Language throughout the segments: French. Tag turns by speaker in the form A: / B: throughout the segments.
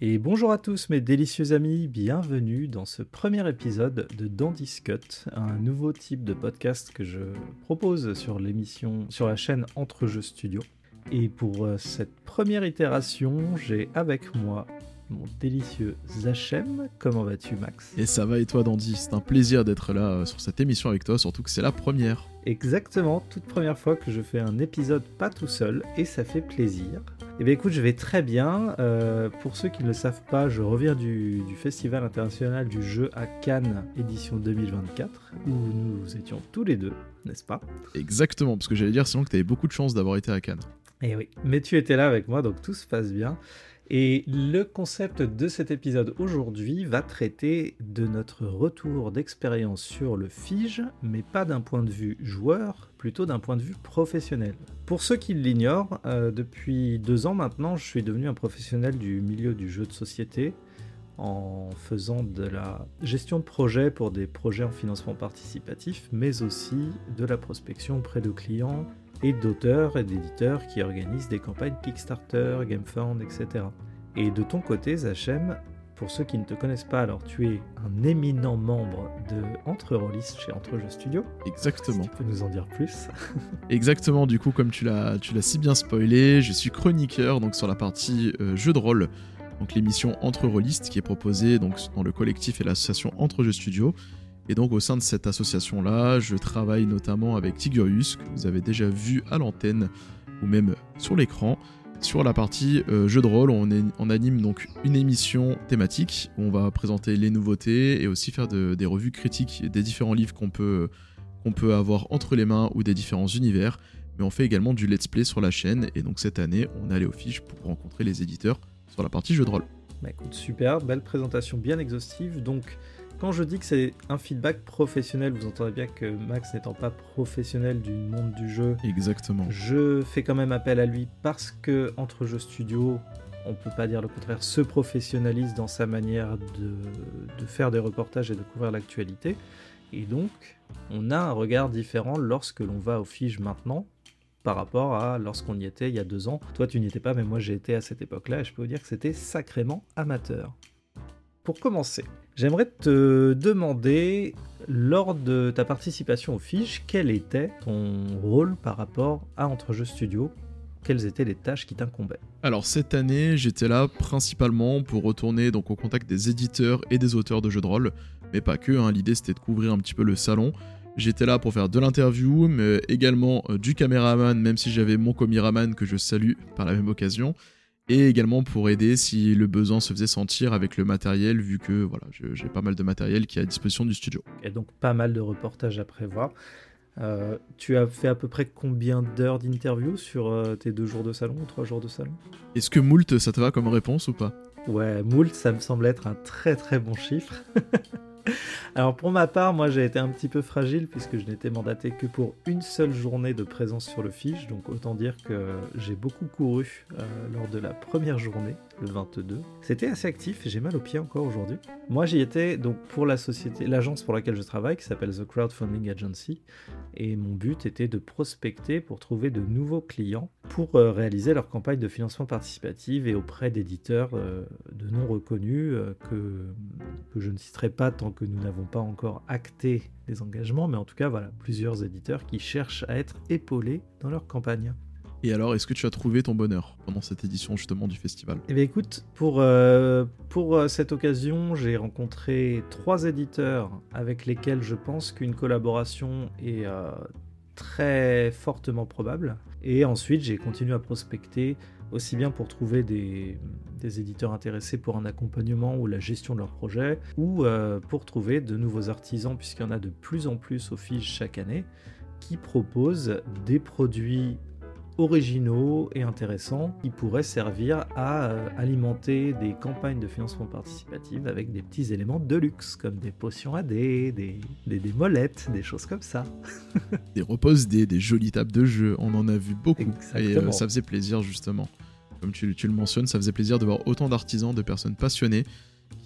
A: Et bonjour à tous mes délicieux amis, bienvenue dans ce premier épisode de Dandy Cut, un nouveau type de podcast que je propose sur l'émission, sur la chaîne Entre Jeux Studio. Et pour euh, cette première itération, j'ai avec moi mon délicieux Zachem. Comment vas-tu Max?
B: Et ça va et toi Dandy? C'est un plaisir d'être là euh, sur cette émission avec toi, surtout que c'est la première.
A: Exactement, toute première fois que je fais un épisode pas tout seul et ça fait plaisir. Eh bien écoute, je vais très bien. Euh, pour ceux qui ne le savent pas, je reviens du, Festival international du jeu à Cannes, édition 2024, où nous étions tous les deux, n'est-ce pas?
B: Exactement, parce que j'allais dire sinon que tu avais beaucoup de chance d'avoir été à Cannes.
A: Eh oui, mais tu étais là avec moi, donc tout se passe bien. Et le concept de cet épisode aujourd'hui va traiter de notre retour d'expérience sur le Fige, mais pas d'un point de vue joueur, plutôt d'un point de vue professionnel. Pour ceux qui l'ignorent, euh, depuis deux ans maintenant, je suis devenu un professionnel du milieu du jeu de société en faisant de la gestion de projets pour des projets en financement participatif, mais aussi de la prospection auprès de clients, et d'auteurs et d'éditeurs qui organisent des campagnes Kickstarter, GameFound, etc. Et de ton côté, Zachem, pour ceux qui ne te connaissent pas, alors tu es un éminent membre de Entre Rollistes chez Entre Jeux Studio.
B: Exactement.
A: tu peux nous en dire plus
B: Exactement, du coup, comme tu l'as, tu l'as si bien spoilé, je suis chroniqueur donc sur la partie euh, jeu de rôle, donc l'émission Entre Rollistes qui est proposée donc dans le collectif et l'association Entre Jeux Studio. Et donc au sein de cette association-là, je travaille notamment avec Tigurius, que vous avez déjà vu à l'antenne ou même sur l'écran. Sur la partie euh, jeu de rôle, on, anime donc une émission thématique où on va présenter les nouveautés et aussi faire des revues critiques des différents livres qu'on peut, avoir entre les mains ou des différents univers. Mais on fait également du let's play sur la chaîne et donc cette année, on est allé aux fiches pour rencontrer les éditeurs sur la partie jeu de rôle.
A: Bah écoute, super, belle présentation bien exhaustive. Quand je dis que c'est un feedback professionnel, vous entendez bien que Max n'étant pas professionnel du monde du jeu,
B: exactement.
A: Je fais quand même appel à lui parce que entre jeux studio, on peut pas dire le contraire, se professionnalise dans sa manière de, faire des reportages et de couvrir l'actualité. Et donc, on a un regard différent lorsque l'on va au Fige maintenant par rapport à lorsqu'on y était il y a deux ans. Toi, tu n'y étais pas, mais moi j'ai été à cette époque-là et je peux vous dire que c'était sacrément amateur. Pour commencer, J'aimerais te demander, lors de ta participation aux fiches, quel était ton rôle par rapport à Entrejeux Studio? Quelles étaient les tâches qui t'incombaient?
B: Alors cette année, j'étais là principalement pour retourner donc au contact des éditeurs et des auteurs de jeux de rôle, mais pas que. Hein. L'idée c'était de couvrir un petit peu le salon. J'étais là pour faire de l'interview, mais également euh, du caméraman, même si j'avais mon caméraman que je salue par la même occasion et également pour aider si le besoin se faisait sentir avec le matériel, vu que voilà, j'ai pas mal de matériel qui est à disposition du studio.
A: Et donc pas mal de reportages à prévoir. Euh, tu as fait à peu près combien d'heures d'interview sur euh, tes deux jours de salon ou trois jours de salon?
B: Est-ce que Moult, ça te va comme réponse ou pas?
A: Ouais, Moult, ça me semble être un très très bon chiffre. Alors pour ma part, moi j'ai été un petit peu fragile puisque je n'étais mandaté que pour une seule journée de présence sur le fiche, donc autant dire que j'ai beaucoup couru euh, lors de la première journée, le 22. C'était assez actif j'ai mal aux pieds encore aujourd'hui. Moi j'y étais donc pour la société, l'agence pour laquelle je travaille qui s'appelle The Crowdfunding Agency et mon but était de prospecter pour trouver de nouveaux clients pour euh, réaliser leur campagne de financement participatif et auprès d'éditeurs euh, de non reconnus que, que je ne citerai pas tant que nous n'avons pas encore acté les engagements, mais en tout cas, voilà, plusieurs éditeurs qui cherchent à être épaulés dans leur campagne.
B: Et alors, est-ce que tu as trouvé ton bonheur pendant cette édition justement du festival?
A: Eh bien écoute, pour, euh, pour euh, cette occasion, j'ai rencontré trois éditeurs avec lesquels je pense qu'une collaboration est euh, très fortement probable. Et ensuite, j'ai continué à prospecter aussi bien pour trouver des, éditeurs intéressés pour un accompagnement ou la gestion de leur projet, ou pour trouver de nouveaux artisans, puisqu'il y en a de plus en plus au fil chaque année, qui proposent des produits originaux et intéressants qui pourraient servir à euh, alimenter des campagnes de financement participatif avec des petits éléments de luxe comme des potions AD, des, des, des molettes, des choses comme ça.
B: des reposes des, des jolies tables de jeu, on en a vu beaucoup et euh, ça faisait plaisir justement. Comme tu, tu, le mentionnes, ça faisait plaisir de voir autant d'artisans, de personnes passionnées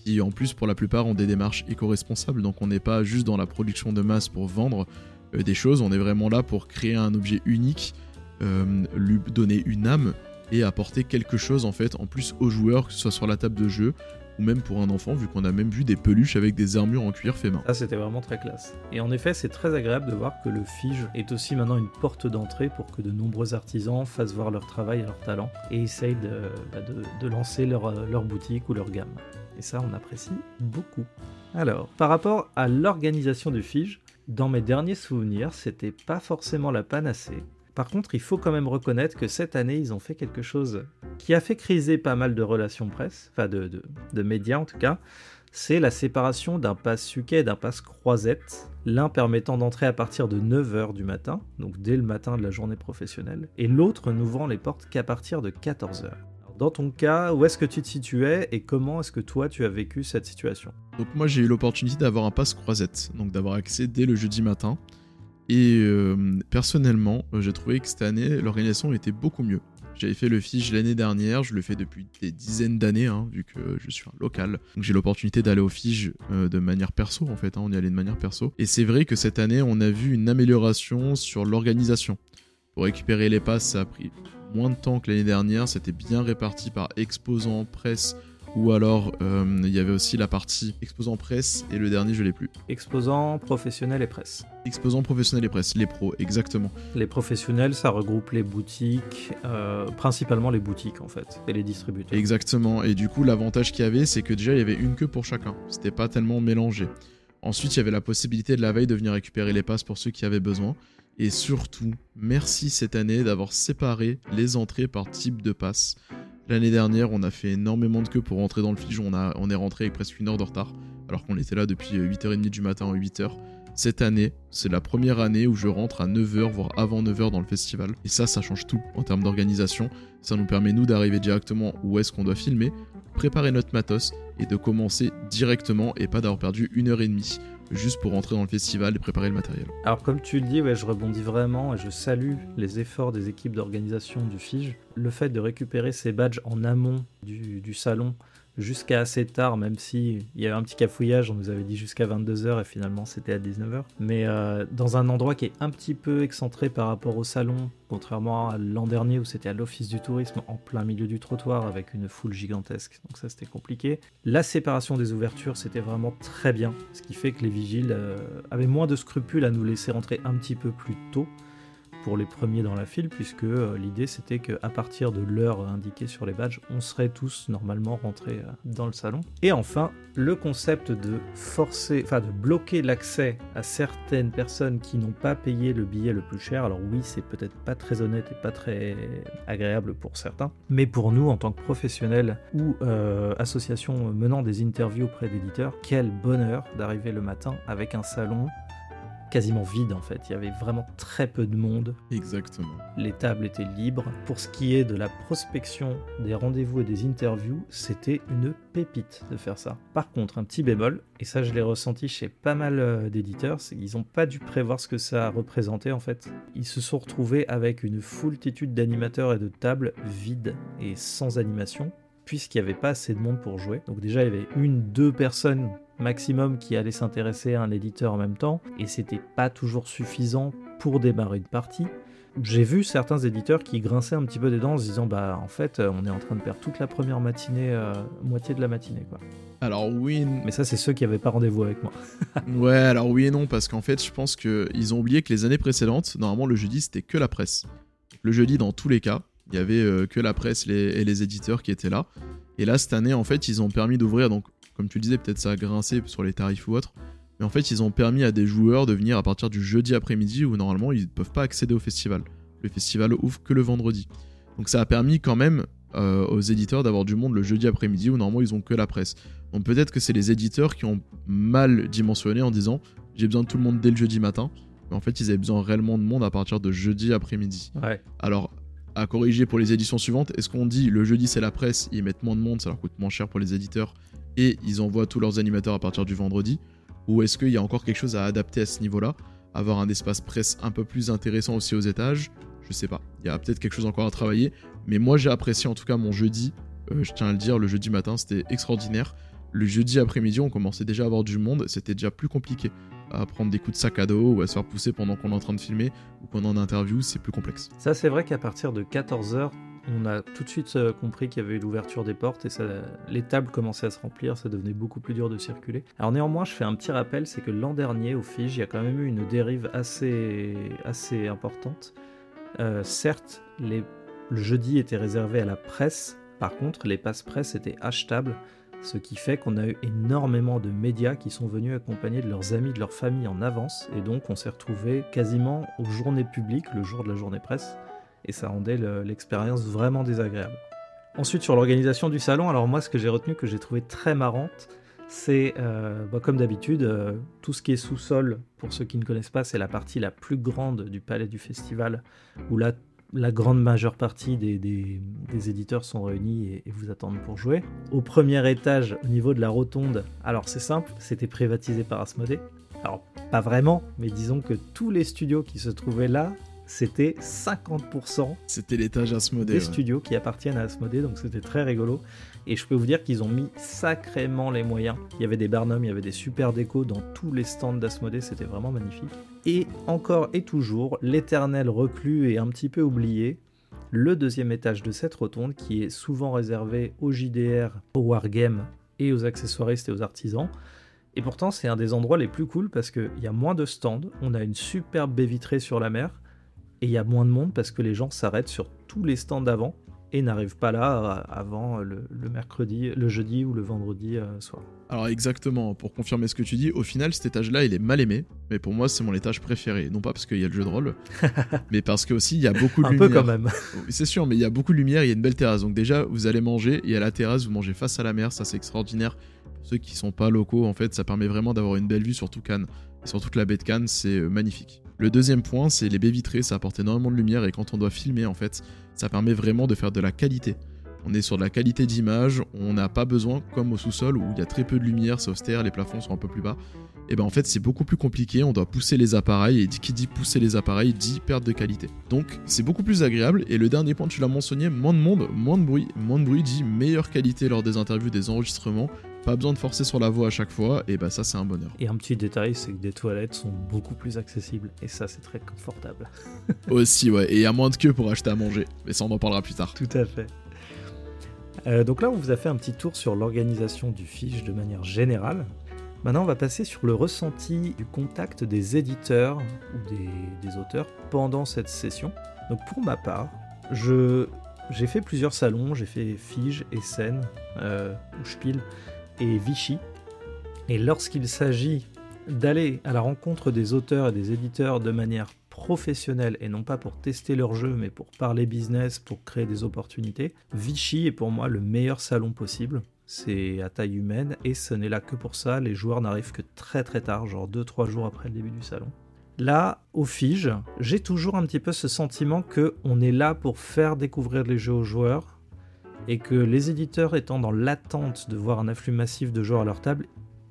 B: qui en plus pour la plupart ont des démarches éco-responsables, donc on n'est pas juste dans la production de masse pour vendre euh, des choses, on est vraiment là pour créer un objet unique lui donner une âme et apporter quelque chose en fait en plus aux joueurs, que ce soit sur la table de jeu ou même pour un enfant, vu qu'on a même vu des peluches avec des armures en cuir fait main.
A: Ça, c'était vraiment très classe. Et en effet, c'est très agréable de voir que le Fige est aussi maintenant une porte d'entrée pour que de nombreux artisans fassent voir leur travail et leur talent et essayent de, bah, de, de lancer leur, euh, leur boutique ou leur gamme. Et ça, on apprécie beaucoup. Alors, par rapport à l'organisation du Fige, dans mes derniers souvenirs, c'était pas forcément la panacée. Par contre, il faut quand même reconnaître que cette année, ils ont fait quelque chose qui a fait criser pas mal de relations presse, enfin de, de, médias en tout cas. C'est la séparation d'un pass suquet et d'un pass croisette, l'un permettant d'entrer à partir de 9h du matin, donc dès le matin de la journée professionnelle, et l'autre n'ouvrant les portes qu'à partir de 14h. Dans ton cas, où est-ce que tu te situais et comment est-ce que toi tu as vécu cette situation?
B: Donc moi j'ai eu l'opportunité d'avoir un pass croisette, donc d'avoir accès dès le jeudi matin. Et euh, personnellement, euh, j'ai trouvé que cette année, l'organisation était beaucoup mieux. J'avais fait le Fige l'année dernière, je le fais depuis des dizaines d'années, hein, vu que je suis un local. Donc j'ai l'opportunité d'aller au Fige euh, de manière perso, en fait, hein, on y allait de manière perso. Et c'est vrai que cette année, on a vu une amélioration sur l'organisation. Pour récupérer les passes, ça a pris moins de temps que l'année dernière, c'était bien réparti par exposants, presse, ou alors euh, il y avait aussi la partie exposant presse et le dernier je l'ai plus.
A: Exposant professionnel et presse.
B: Exposant professionnel et presse, les pros, exactement.
A: Les professionnels, ça regroupe les boutiques, euh, principalement les boutiques en fait, et les distributeurs.
B: Exactement, et du coup l'avantage qu'il y avait, c'est que déjà il y avait une queue pour chacun, c'était pas tellement mélangé. Ensuite, il y avait la possibilité de la veille de venir récupérer les passes pour ceux qui avaient besoin. Et surtout, merci cette année d'avoir séparé les entrées par type de passe. L'année dernière, on a fait énormément de queues pour rentrer dans le Fige. On, on est rentré avec presque une heure de retard, alors qu'on était là depuis 8h30 du matin à 8h. Cette année, c'est la première année où je rentre à 9h, voire avant 9h dans le festival. Et ça, ça change tout en termes d'organisation. Ça nous permet, nous, d'arriver directement où est-ce qu'on doit filmer, préparer notre matos et de commencer directement et pas d'avoir perdu une heure et demie juste pour rentrer dans le festival et préparer le matériel.
A: Alors comme tu le dis, je rebondis vraiment et je salue les efforts des équipes d'organisation du FIGE. Le fait de récupérer ces badges en amont du salon jusqu'à assez tard, même si il y avait un petit cafouillage, on nous avait dit jusqu'à 22h et finalement c'était à 19h. Mais euh, dans un endroit qui est un petit peu excentré par rapport au salon, contrairement à l'an dernier où c'était à l'office du tourisme en plein milieu du trottoir avec une foule gigantesque. Donc ça c'était compliqué. La séparation des ouvertures c'était vraiment très bien, ce qui fait que les vigiles euh, avaient moins de scrupules à nous laisser rentrer un petit peu plus tôt pour les premiers dans la file, puisque euh, l'idée c'était qu'à partir de l'heure indiquée sur les badges, on serait tous normalement rentrés euh, dans le salon. Et enfin, le concept de forcer, enfin de bloquer l'accès à certaines personnes qui n'ont pas payé le billet le plus cher. Alors oui, c'est peut-être pas très honnête et pas très agréable pour certains, mais pour nous en tant que professionnels ou euh, associations menant des interviews auprès d'éditeurs, quel bonheur d'arriver le matin avec un salon quasiment vide en fait. Il y avait vraiment très peu de monde.
B: Exactement.
A: Les tables étaient libres. Pour ce qui est de la prospection, des rendez-vous et des interviews, c'était une pépite de faire ça. Par contre, un petit bémol, et ça je l'ai ressenti chez pas mal euh, d'éditeurs, c'est qu'ils n'ont pas dû prévoir ce que ça représentait en fait. Ils se sont retrouvés avec une foultitude d'animateurs et de tables vides et sans animation puisqu'il n'y avait pas assez de monde pour jouer. Donc déjà, il y avait une, deux personnes maximum qui allait s'intéresser à un éditeur en même temps, et c'était pas toujours suffisant pour démarrer une partie. J'ai vu certains éditeurs qui grinçaient un petit peu des dents en se disant bah en fait on est en train de perdre toute la première matinée, euh, moitié de la matinée quoi.
B: Alors oui.
A: Mais ça c'est ceux qui avaient pas rendez-vous avec moi.
B: ouais alors oui et non parce qu'en fait je pense qu'ils ont oublié que les années précédentes normalement le jeudi c'était que la presse. Le jeudi dans tous les cas il y avait euh, que la presse et les éditeurs qui étaient là. Et là cette année en fait ils ont permis d'ouvrir donc comme tu disais, peut-être ça a grincé sur les tarifs ou autre. Mais en fait, ils ont permis à des joueurs de venir à partir du jeudi après-midi où normalement ils ne peuvent pas accéder au festival. Le festival ouvre que le vendredi. Donc ça a permis quand même euh, aux éditeurs d'avoir du monde le jeudi après-midi où normalement ils ont que la presse. Donc peut-être que c'est les éditeurs qui ont mal dimensionné en disant j'ai besoin de tout le monde dès le jeudi matin. Mais en fait, ils avaient besoin réellement de monde à partir de jeudi après-midi.
A: Ouais.
B: Alors, à corriger pour les éditions suivantes, est-ce qu'on dit le jeudi c'est la presse, ils mettent moins de monde, ça leur coûte moins cher pour les éditeurs et ils envoient tous leurs animateurs à partir du vendredi? Ou est-ce qu'il y a encore quelque chose à adapter à ce niveau-là? Avoir un espace presse un peu plus intéressant aussi aux étages? Je sais pas. Il y a peut-être quelque chose encore à travailler. Mais moi j'ai apprécié en tout cas mon jeudi. Euh, je tiens à le dire, le jeudi matin c'était extraordinaire. Le jeudi après-midi on commençait déjà à avoir du monde. C'était déjà plus compliqué à prendre des coups de sac à dos ou à se faire pousser pendant qu'on est en train de filmer ou qu'on est en interview, c'est plus complexe.
A: Ça, c'est vrai qu'à partir de 14h, on a tout de suite euh, compris qu'il y avait eu l'ouverture des portes et les tables commençaient à se remplir, ça devenait beaucoup plus dur de circuler. Alors néanmoins, je fais un petit rappel, c'est que l'an dernier au Fige, il y a quand même eu une dérive assez, importante. Euh, certes, le jeudi était réservé à la presse, par contre, les passes presse étaient achetables, ce qui fait qu'on a eu énormément de médias qui sont venus accompagner de leurs amis, de leur famille en avance, et donc on s'est retrouvé quasiment aux journées publiques, le jour de la journée presse, et ça rendait l'expérience vraiment désagréable. Ensuite, sur l'organisation du salon, alors moi, ce que j'ai retenu, que j'ai trouvé très marrante, c'est, euh, bah, comme d'habitude, euh, tout ce qui est sous-sol, pour ceux qui ne connaissent pas, c'est la partie la plus grande du palais du festival, où là, la grande majeure partie des, éditeurs sont réunis et, et, vous attendent pour jouer. Au premier étage, au niveau de la rotonde, alors c'est simple, c'était privatisé par Asmodée. Alors pas vraiment, mais disons que tous les studios qui se trouvaient là c'était 50%.
B: C'était l'étage Asmodée.
A: Des studios qui appartiennent à Asmodée, donc c'était très rigolo. Et je peux vous dire qu'ils ont mis sacrément les moyens. Il y avait des barnums, il y avait des super décos dans tous les stands d'Asmodée, c'était vraiment magnifique. Et encore et toujours, l'éternel reclus et un petit peu oublié, le deuxième étage de cette rotonde qui est souvent réservé aux JDR, aux wargames et aux accessoiristes et aux artisans. Et pourtant, c'est un des endroits les plus cool parce qu'il y a moins de stands, on a une superbe baie vitrée sur la mer, et il y a moins de monde parce que les gens s'arrêtent sur tous les stands d'avant et n'arrivent pas là euh, avant le, mercredi, le jeudi ou le vendredi euh, soir.
B: Alors exactement, pour confirmer ce que tu dis, au final cet étage-là il est mal aimé, mais pour moi c'est mon étage préféré. Non pas parce qu'il y a le jeu de rôle, mais parce que aussi il y a beaucoup de lumière.
A: Un peu quand même.
B: c'est sûr, mais il y a beaucoup de lumière, il y a une belle terrasse. Donc déjà vous allez manger et à la terrasse vous mangez face à la mer, ça c'est extraordinaire. Pour ceux qui sont pas locaux en fait, ça permet vraiment d'avoir une belle vue sur tout Cannes. Et sur toute la baie de Cannes, c'est euh, magnifique. Le deuxième point, c'est les baies vitrées, ça apporte énormément de lumière et quand on doit filmer, en fait, ça permet vraiment de faire de la qualité. On est sur de la qualité d'image, on n'a pas besoin, comme au sous-sol où il y a très peu de lumière, c'est austère, les plafonds sont un peu plus bas. Et ben en fait c'est beaucoup plus compliqué, on doit pousser les appareils et qui dit pousser les appareils dit perte de qualité. Donc c'est beaucoup plus agréable et le dernier point tu l'as mentionné, moins de monde, moins de bruit, moins de bruit dit meilleure qualité lors des interviews, des enregistrements pas besoin de forcer sur la voix à chaque fois, et bah ça c'est un bonheur.
A: Et un petit détail, c'est que des toilettes sont beaucoup plus accessibles, et ça c'est très confortable.
B: Aussi, ouais, et il y a moins de queue pour acheter à manger, mais ça on en parlera plus tard.
A: Tout à fait. Euh, donc là, on vous a fait un petit tour sur l'organisation du fiche de manière générale. Maintenant, on va passer sur le ressenti du contact des éditeurs ou des, auteurs pendant cette session. Donc pour ma part, je, j'ai fait plusieurs salons, j'ai fait Fige, Essen, euh, ou Spiel, et Vichy. Et lorsqu'il s'agit d'aller à la rencontre des auteurs et des éditeurs de manière professionnelle et non pas pour tester leur jeu mais pour parler business, pour créer des opportunités, Vichy est pour moi le meilleur salon possible. C'est à taille humaine et ce n'est là que pour ça, les joueurs n'arrivent que très très tard, genre 2-3 jours après le début du salon. Là, au Fige, j'ai toujours un petit peu ce sentiment que on est là pour faire découvrir les jeux aux joueurs et que les éditeurs étant dans l'attente de voir un afflux massif de joueurs à leur table,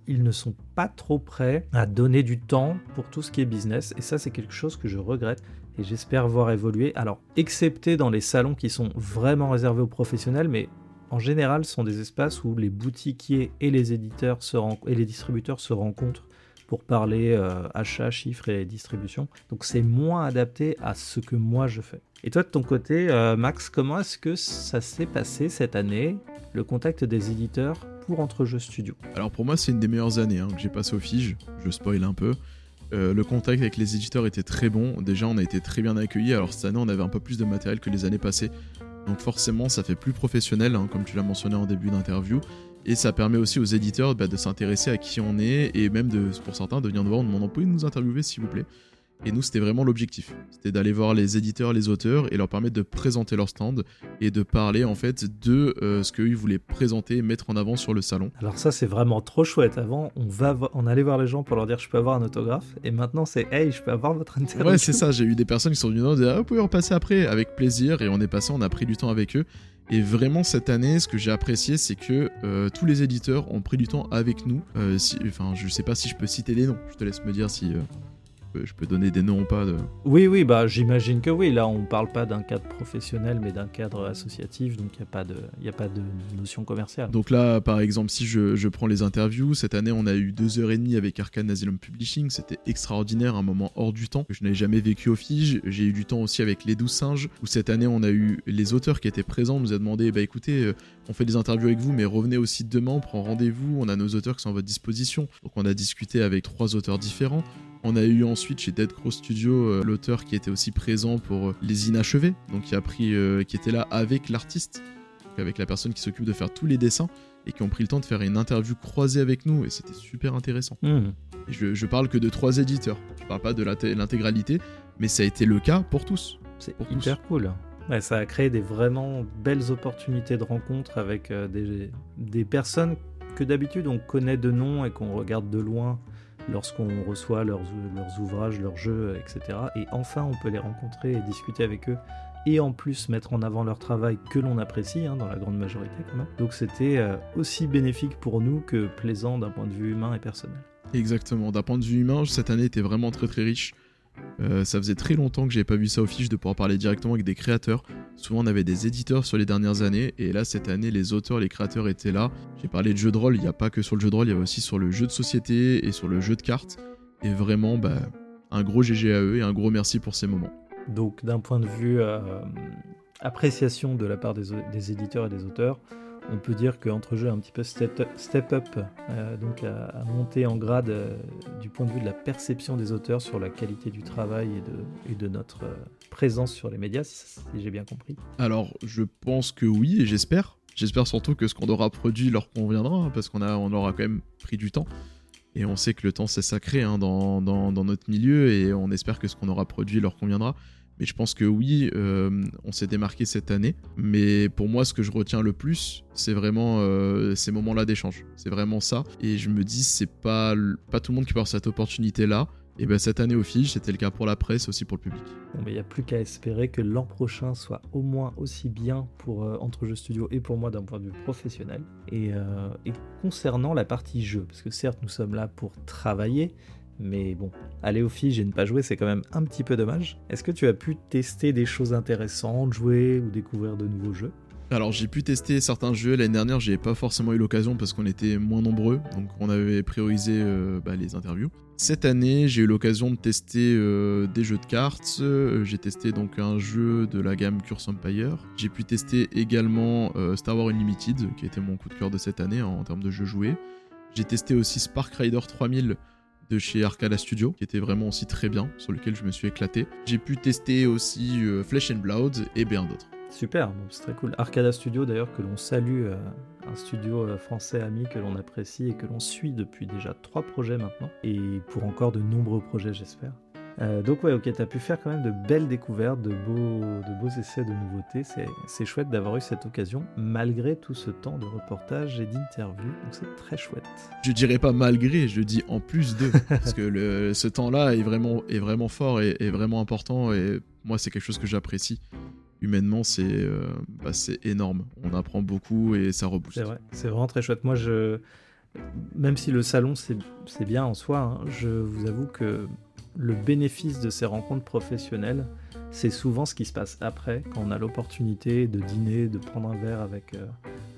A: ils ne sont pas trop prêts à donner du temps pour tout ce qui est business. Et ça, c'est quelque chose que je regrette et j'espère voir évoluer. Alors, excepté dans les salons qui sont vraiment réservés aux professionnels, mais en général, ce sont des espaces où les boutiquiers et les éditeurs et les distributeurs se rencontrent pour parler euh, achat, chiffres et distribution. Donc c'est moins adapté à ce que moi je fais. Et toi de ton côté, euh, Max, comment est-ce que ça s'est passé cette année, le contact des éditeurs pour Entre Jeux Studio?
B: Alors pour moi c'est une des meilleures années hein, que j'ai passé au Fige, je spoil un peu. Euh, le contact avec les éditeurs était très bon, déjà on a été très bien accueillis, alors cette année on avait un peu plus de matériel que les années passées, donc forcément ça fait plus professionnel, hein, comme tu l'as mentionné en début d'interview. Et ça permet aussi aux éditeurs bah, de s'intéresser à qui on est et même pour certains de venir nous voir en demandant pouvez nous interviewer s'il vous plaît? Et nous, c'était vraiment l'objectif. C'était d'aller voir les éditeurs, les auteurs et leur permettre de présenter leur stand et de parler en fait de euh, ce qu'ils voulaient présenter, mettre en avant sur le salon.
A: Alors ça, c'est vraiment trop chouette. Avant, on, va on allait voir les gens pour leur dire je peux avoir un autographe et maintenant c'est hey, je peux avoir votre interview.
B: Ouais, c'est ça. J'ai eu des personnes qui sont venues nous dire ah, vous pouvez repasser après avec plaisir et on est passé, on a pris du temps avec eux. Et vraiment cette année, ce que j'ai apprécié, c'est que euh, tous les éditeurs ont pris du temps avec nous. Euh, enfin, je sais pas si je peux citer les noms. Je te laisse me dire si je peux donner des noms ou pas de...
A: Oui, oui, bah j'imagine que oui. Là, on parle pas d'un cadre professionnel, mais d'un cadre associatif, donc il n'y a, pas de, y a pas de notion commerciale.
B: Donc là, par exemple, si je, je, prends les interviews, cette année, on a eu deux heures et demie avec Arcane Asylum Publishing. C'était extraordinaire, un moment hors du temps que je n'avais jamais vécu au Fige. J'ai eu du temps aussi avec Les Douze Singes, où cette année, on a eu les auteurs qui étaient présents, nous a demandé, bah écoutez, euh, on fait des interviews avec vous, mais revenez aussi demain, on prend rendez-vous, on a nos auteurs qui sont à votre disposition. Donc on a discuté avec trois auteurs différents. On a eu ensuite chez Dead Crow Studio euh, l'auteur qui était aussi présent pour euh, les inachevés, donc qui a pris, euh, qui était là avec l'artiste, avec la personne qui s'occupe de faire tous les dessins et qui ont pris le temps de faire une interview croisée avec nous et c'était super intéressant.
A: Mmh.
B: Je, je, parle que de trois éditeurs, je parle pas de l'intégralité, mais ça a été le cas pour tous.
A: C'est hyper cool. ça a créé des vraiment belles opportunités de rencontre avec des, des personnes que d'habitude on connaît de nom et qu'on regarde de loin lorsqu'on reçoit leurs, ouvrages, leurs jeux, etc. Et enfin, on peut les rencontrer et discuter avec eux et en plus mettre en avant leur travail que l'on apprécie, hein, dans la grande majorité quand même. Donc c'était euh, aussi bénéfique pour nous que plaisant d'un point de vue humain et personnel.
B: Exactement, d'un point de vue humain, cette année était vraiment très très riche. Euh, ça faisait très longtemps que j'avais pas vu ça au fiche de pouvoir parler directement avec des créateurs. Souvent on avait des éditeurs sur les dernières années et là cette année les auteurs, les créateurs étaient là. J'ai parlé de jeux de rôle, il n'y a pas que sur le jeu de rôle, il y avait aussi sur le jeu de société et sur le jeu de cartes. Et vraiment bah, un gros GG à eux et un gros merci pour ces moments.
A: Donc d'un point de vue euh, appréciation de la part des éditeurs et des auteurs, on peut dire qu'entre-jeux un petit peu step, up, euh, donc à, monter en grade euh, du point de vue de la perception des auteurs sur la qualité du travail et de, notre euh, présence sur les médias, si, j'ai bien compris.
B: Alors, je pense que oui, et j'espère. J'espère surtout que ce qu'on aura produit leur conviendra, hein, parce qu'on on aura quand même pris du temps. Et on sait que le temps c'est sacré hein, dans, dans, notre milieu, et on espère que ce qu'on aura produit leur conviendra. Mais je pense que oui, euh, on s'est démarqué cette année. Mais pour moi, ce que je retiens le plus, c'est vraiment euh, ces moments-là d'échange. C'est vraiment ça. Et je me dis, c'est pas, pas tout le monde qui peut cette opportunité-là. Et bien cette année au Fige, c'était le cas pour la presse, aussi pour le public.
A: Bon, il n'y a plus qu'à espérer que l'an prochain soit au moins aussi bien pour euh, Entre Jeux Studio et pour moi d'un point de vue professionnel. Et, et concernant la partie jeu, parce que certes nous sommes là pour travailler, mais bon, aller au Fige et ne pas jouer, c'est quand même un petit peu dommage. Est-ce que tu as pu tester des choses intéressantes, jouer ou découvrir de nouveaux jeux?
B: Alors j'ai pu tester certains jeux l'année dernière, j'ai pas forcément eu l'occasion parce qu'on était moins nombreux, donc on avait priorisé euh, bah, les interviews. Cette année, j'ai eu l'occasion de tester euh, des jeux de cartes. Euh, j'ai testé donc un jeu de la gamme Curse Empire. J'ai pu tester également Star Wars Unlimited, qui était mon coup de cœur de cette année en termes de jeux joués. J'ai testé aussi Spark Rider 3000, de chez Arcada Studio, qui était vraiment aussi très bien, sur lequel je me suis éclaté. J'ai pu tester aussi euh, Flesh and Blood et bien d'autres.
A: Super, c'est très cool. Arcada Studio d'ailleurs que l'on salue, euh, un studio euh, français ami que l'on apprécie et que l'on suit depuis déjà trois projets maintenant, et pour encore de nombreux projets j'espère. Euh, donc ouais, ok, t'as pu faire quand même de belles découvertes, de beaux, de beaux essais, de nouveautés. C'est chouette d'avoir eu cette occasion, malgré tout ce temps de reportage et d'interview. Donc c'est très chouette.
B: Je dirais pas malgré, je dis en plus de, parce que le, ce temps-là est vraiment, est vraiment fort et, est vraiment important. Et moi, c'est quelque chose que j'apprécie. Humainement, c'est euh, bah, énorme. On apprend beaucoup et ça rebooste.
A: C'est vrai, c'est vraiment très chouette. Moi, je, même si le salon c'est bien en soi, hein, je vous avoue que le bénéfice de ces rencontres professionnelles, c'est souvent ce qui se passe après, quand on a l'opportunité de dîner, de prendre un verre avec euh,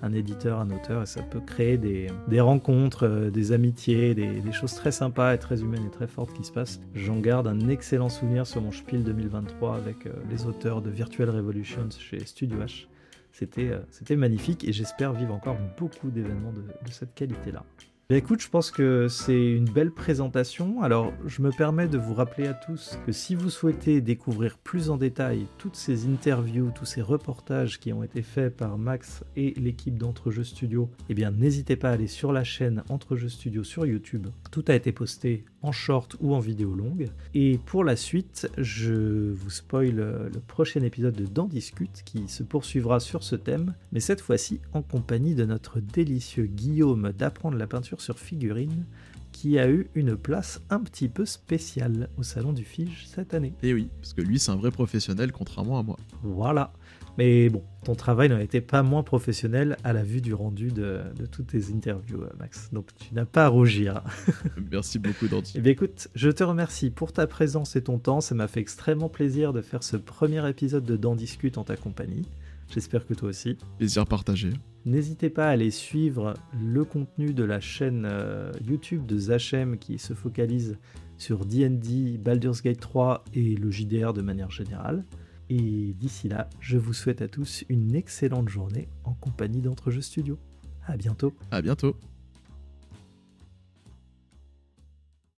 A: un éditeur, un auteur, et ça peut créer des, rencontres, euh, des amitiés, des, choses très sympas et très humaines et très fortes qui se passent. J'en garde un excellent souvenir sur mon Spiel 2023 avec euh, les auteurs de Virtual Revolutions chez Studio H. C'était magnifique et j'espère vivre encore beaucoup d'événements de cette qualité-là. Bah, écoute, je pense que c'est une belle présentation. Alors, je me permets de vous rappeler à tous que si vous souhaitez découvrir plus en détail toutes ces interviews, tous ces reportages qui ont été faits par Max et l'équipe d'Entrejeux Studio, eh bien, n'hésitez pas à aller sur la chaîne Entrejeux Studio sur YouTube. Tout a été posté en short ou en vidéo longue. Et pour la suite, je vous spoil le prochain épisode de Dans Discute qui se poursuivra sur ce thème, mais cette fois-ci en compagnie de notre délicieux Guillaume d'apprendre la peinture sur figurine qui a eu une place un petit peu spéciale au salon du Fige cette année.
B: Et oui, parce que lui c'est un vrai professionnel contrairement à moi.
A: Voilà. Mais bon, ton travail n'en été pas moins professionnel à la vue du rendu de, toutes tes interviews, Max. Donc tu n'as pas à rougir.
B: Merci beaucoup, Dandy.
A: Eh bien écoute, je te remercie pour ta présence et ton temps. Ça m'a fait extrêmement plaisir de faire ce premier épisode de Dans Discute en ta compagnie. J'espère que toi aussi.
B: Plaisir partagé.
A: N'hésitez pas à aller suivre le contenu de la chaîne euh, YouTube de Zachem qui se focalise sur D&D, Baldur's Gate 3 et le JDR de manière générale. Et d'ici là, je vous souhaite à tous une excellente journée en compagnie d'Entrejeux Studio. À bientôt.
B: À bientôt.